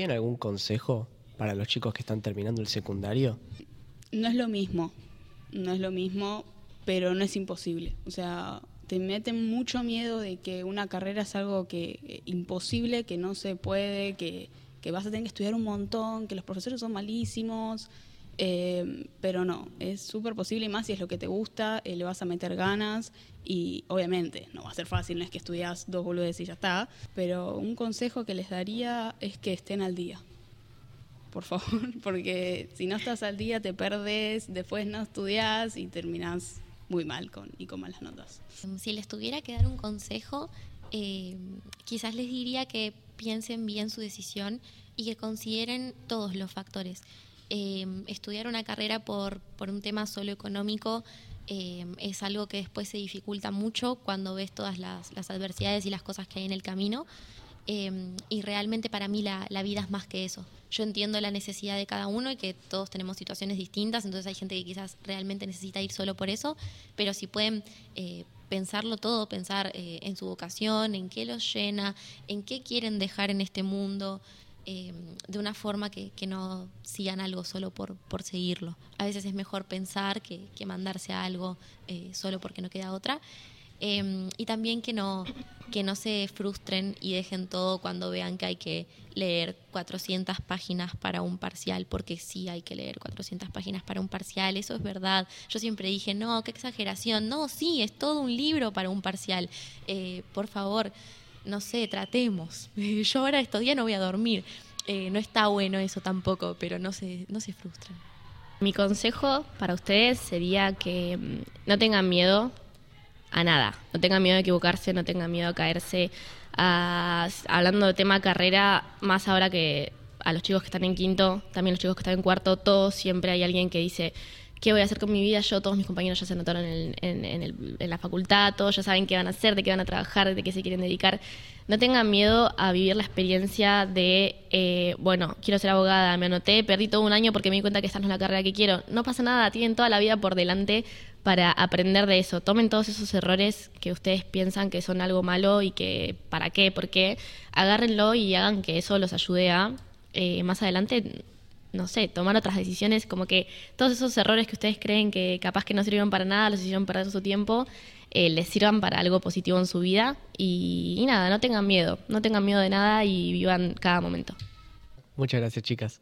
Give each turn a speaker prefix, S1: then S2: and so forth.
S1: ¿Tienen algún consejo para los chicos que están terminando el secundario?
S2: No es lo mismo, no es lo mismo, pero no es imposible. O sea, te meten mucho miedo de que una carrera es algo que eh, imposible, que no se puede, que, que vas a tener que estudiar un montón, que los profesores son malísimos, eh, pero no, es súper posible y más si es lo que te gusta, eh, le vas a meter ganas y obviamente no va a ser fácil, no es que estudias dos boludes y ya está, pero un consejo que les daría es que estén al día. Por favor, porque si no estás al día te perdes, después no estudias y terminas muy mal con, y con malas notas.
S3: Si les tuviera que dar un consejo, eh, quizás les diría que piensen bien su decisión y que consideren todos los factores. Em, estudiar una carrera por, por, un tema solo económico em, es algo que después se dificulta mucho cuando ves todas las, adversidades y las cosas que hay en el camino. Em, y realmente para mí la, la, vida es más que eso. Yo entiendo la necesidad de cada uno y que todos tenemos situaciones distintas, entonces hay gente que quizás realmente necesita ir solo por eso, pero si pueden eh, pensarlo todo, pensar eh, en su vocación, en qué los llena, en qué quieren dejar en este mundo, eh, de una forma que, no sigan algo solo por, por seguirlo. A veces es mejor pensar que, que mandarse a algo eh, solo porque no queda otra. Eh, y también que no, que no se frustren y dejen todo cuando vean que hay que leer 400 páginas para un parcial, porque sí hay que leer 400 páginas para un parcial, eso es verdad. Yo siempre dije, no, qué exageración, no, sí, es todo un libro para un parcial. Eh, por favor, no sé, tratemos. Yo ahora estos días no voy a dormir. Eh, no está bueno eso tampoco, pero no se, no se frustren.
S4: Mi consejo para ustedes sería que mm, no tengan miedo a nada, no tengan miedo de equivocarse, no tengan miedo a caerse. A, hablando de tema carrera, más ahora que a los chicos que están en quinto, también los chicos que están en cuarto, todos siempre hay alguien que dice, qué voy a hacer con mi vida. Yo, todos mis compañeros ya se anotaron en, en, en, el, en, la facultad, todos ya saben qué van a hacer, de qué van a trabajar, de qué se quieren dedicar. No tengan miedo a vivir la experiencia de, eh, bueno, quiero ser abogada, me anoté, perdí todo un año porque me di cuenta que esta no es la carrera que quiero. No pasa nada, tienen toda la vida por delante para aprender de eso. Tomen todos esos errores que ustedes piensan que son algo malo y que, ¿para qué? ¿Por qué? Agárrenlo y hagan que eso los ayude a, eh, más adelante, no sé, tomar otras decisiones, como que todos esos errores que ustedes creen que capaz que no sirvieron para nada, los hicieron perder su tiempo, eh, les sirvan para algo positivo en su vida y, y nada, no tengan miedo, no tengan miedo de nada y vivan cada momento.
S1: Muchas gracias chicas.